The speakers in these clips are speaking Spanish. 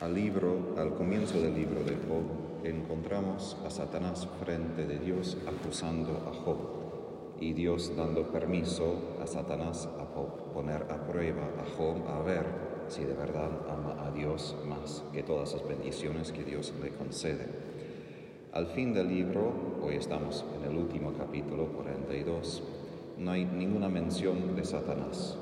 Al libro, al comienzo del libro de Job, encontramos a Satanás frente de Dios acusando a Job y Dios dando permiso a Satanás a poner a prueba a Job a ver si de verdad ama a Dios más que todas las bendiciones que Dios le concede. Al fin del libro, hoy estamos en el último capítulo 42, no hay ninguna mención de Satanás.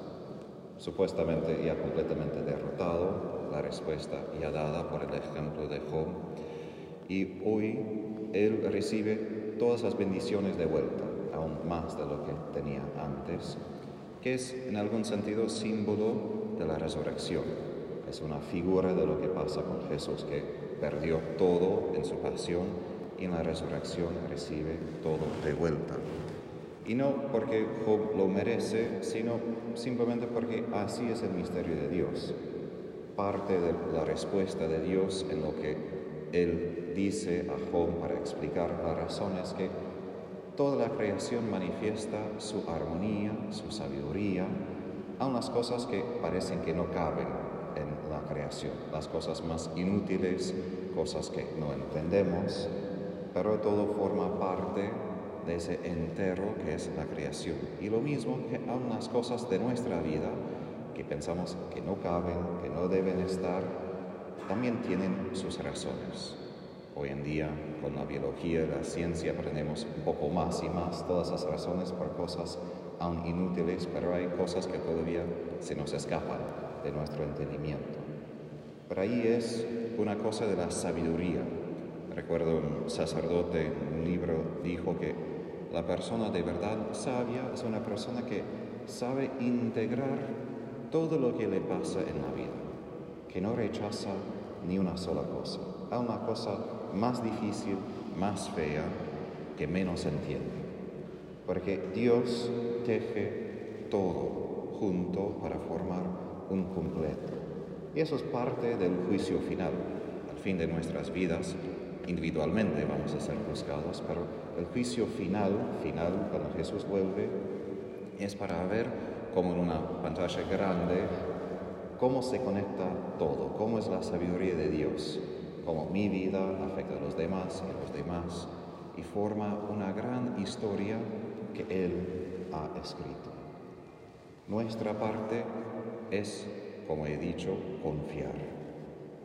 Supuestamente ya completamente derrotado, la respuesta ya dada por el ejemplo de Job. Y hoy él recibe todas las bendiciones de vuelta, aún más de lo que tenía antes, que es en algún sentido símbolo de la resurrección. Es una figura de lo que pasa con Jesús, que perdió todo en su pasión y en la resurrección recibe todo de vuelta. Y no porque Job lo merece, sino simplemente porque así es el misterio de Dios. Parte de la respuesta de Dios en lo que Él dice a Job para explicar la razón es que toda la creación manifiesta su armonía, su sabiduría, aun las cosas que parecen que no caben en la creación, las cosas más inútiles, cosas que no entendemos, pero todo forma parte de ese entero que es la creación. Y lo mismo que las cosas de nuestra vida que pensamos que no caben, que no deben estar, también tienen sus razones. Hoy en día, con la biología la ciencia, aprendemos un poco más y más todas las razones por cosas aún inútiles, pero hay cosas que todavía se nos escapan de nuestro entendimiento. Pero ahí es una cosa de la sabiduría. Recuerdo un sacerdote, un libro, dijo que la persona de verdad sabia es una persona que sabe integrar todo lo que le pasa en la vida, que no rechaza ni una sola cosa, a una cosa más difícil, más fea, que menos entiende. Porque Dios teje todo junto para formar un completo. Y eso es parte del juicio final. Al fin de nuestras vidas, individualmente vamos a ser juzgados, pero el juicio final, final, cuando Jesús vuelve, es para ver como en una pantalla grande cómo se conecta todo, cómo es la sabiduría de Dios, cómo mi vida afecta a los demás y a los demás, y forma una gran historia que Él ha escrito. Nuestra parte es, como he dicho, confiar.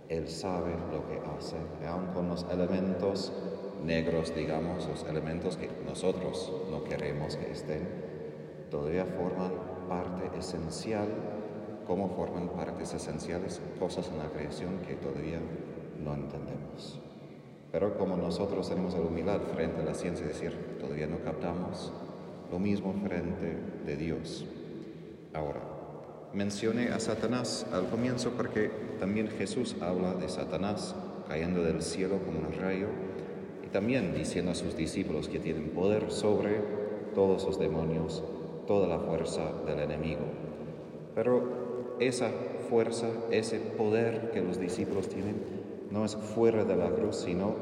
Él sabe lo que hace, aun con los elementos negros, digamos, los elementos que nosotros no queremos que estén, todavía forman parte esencial, como forman partes esenciales cosas en la creación que todavía no entendemos. Pero como nosotros tenemos la humildad frente a la ciencia, es decir, todavía no captamos, lo mismo frente de Dios. Ahora, mencioné a Satanás al comienzo porque también Jesús habla de Satanás cayendo del cielo como un rayo y también diciendo a sus discípulos que tienen poder sobre todos los demonios, toda la fuerza del enemigo. Pero esa fuerza, ese poder que los discípulos tienen, no es fuera de la cruz, sino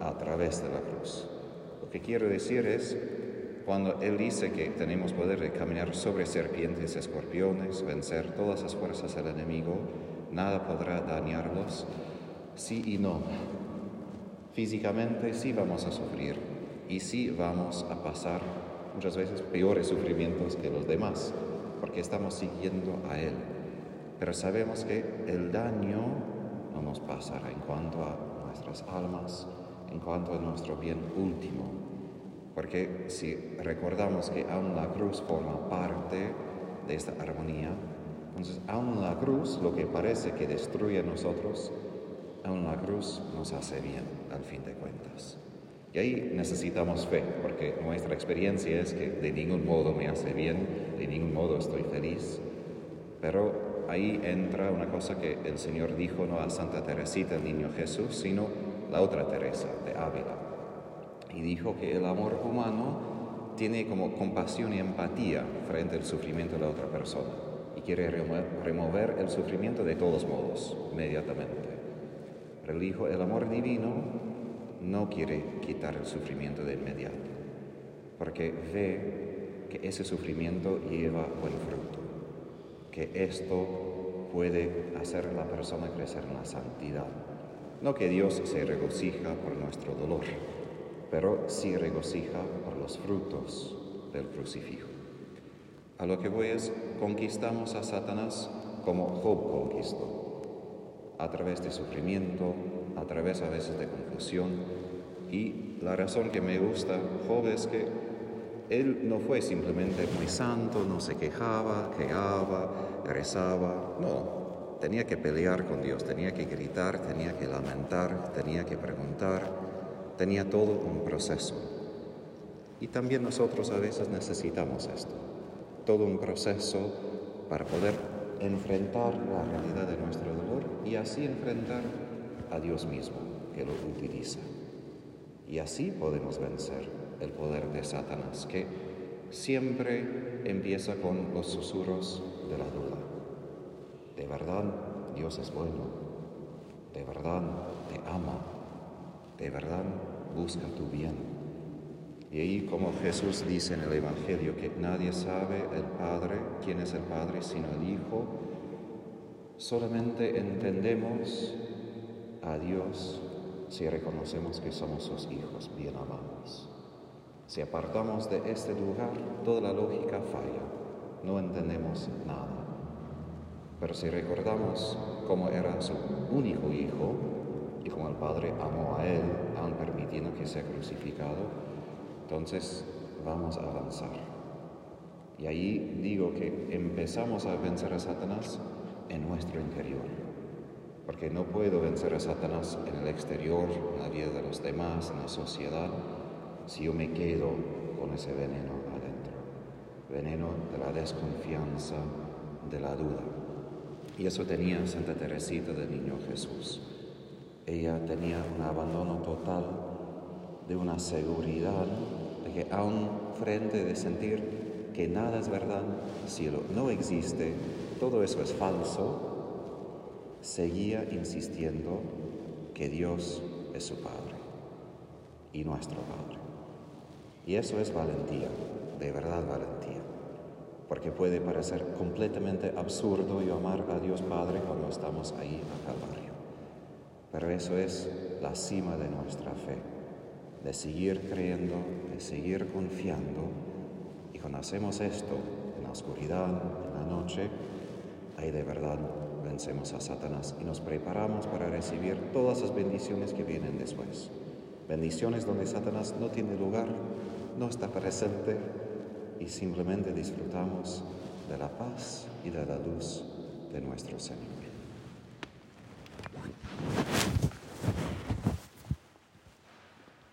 a través de la cruz. Lo que quiero decir es, cuando Él dice que tenemos poder de caminar sobre serpientes, escorpiones, vencer todas las fuerzas del enemigo, nada podrá dañarlos, sí y no. Físicamente sí vamos a sufrir y sí vamos a pasar muchas veces peores sufrimientos que los demás, porque estamos siguiendo a Él. Pero sabemos que el daño no nos pasará en cuanto a nuestras almas, en cuanto a nuestro bien último. Porque si recordamos que aún la cruz forma parte de esta armonía, entonces aún la cruz, lo que parece que destruye a nosotros, aún la cruz nos hace bien al fin de cuentas. Y ahí necesitamos fe, porque nuestra experiencia es que de ningún modo me hace bien, de ningún modo estoy feliz. Pero ahí entra una cosa que el Señor dijo no a Santa Teresita, el niño Jesús, sino la otra Teresa de Ávila. Y dijo que el amor humano tiene como compasión y empatía frente al sufrimiento de la otra persona y quiere remover el sufrimiento de todos modos, inmediatamente. Pero el amor divino, no quiere quitar el sufrimiento de inmediato, porque ve que ese sufrimiento lleva buen fruto, que esto puede hacer a la persona crecer en la santidad. No que Dios se regocija por nuestro dolor, pero sí regocija por los frutos del crucifijo. A lo que voy es, conquistamos a Satanás como Job conquistó, a través de sufrimiento, a través a veces de confusión. Y la razón que me gusta Job es que él no fue simplemente muy santo, no se quejaba, quejaba, rezaba, no, tenía que pelear con Dios, tenía que gritar, tenía que lamentar, tenía que preguntar, tenía todo un proceso. Y también nosotros a veces necesitamos esto, todo un proceso para poder enfrentar la realidad de nuestro dolor y así enfrentar a Dios mismo que lo utiliza. Y así podemos vencer el poder de Satanás, que siempre empieza con los susurros de la duda. De verdad, Dios es bueno. De verdad, te ama. De verdad, busca tu bien. Y ahí como Jesús dice en el Evangelio que nadie sabe el Padre, quién es el Padre, sino el Hijo, solamente entendemos a Dios si reconocemos que somos sus hijos bien amados. Si apartamos de este lugar, toda la lógica falla, no entendemos nada. Pero si recordamos cómo era su único hijo y cómo el Padre amó a él, aun permitiendo que sea crucificado, entonces vamos a avanzar. Y ahí digo que empezamos a vencer a Satanás en nuestro interior. Porque no puedo vencer a Satanás en el exterior, en la vida de los demás, en la sociedad, si yo me quedo con ese veneno adentro. Veneno de la desconfianza, de la duda. Y eso tenía Santa Teresita del Niño Jesús. Ella tenía un abandono total de una seguridad de que aún frente de sentir que nada es verdad, cielo no existe, todo eso es falso, seguía insistiendo que Dios es su Padre y nuestro Padre. Y eso es valentía, de verdad valentía, porque puede parecer completamente absurdo y amar a Dios Padre cuando estamos ahí a Calvario. Pero eso es la cima de nuestra fe, de seguir creyendo, de seguir confiando. Y cuando hacemos esto en la oscuridad, en la noche, ahí de verdad vencemos a Satanás y nos preparamos para recibir todas las bendiciones que vienen después. Bendiciones donde Satanás no tiene lugar, no está presente y simplemente disfrutamos de la paz y de la luz de nuestro Señor.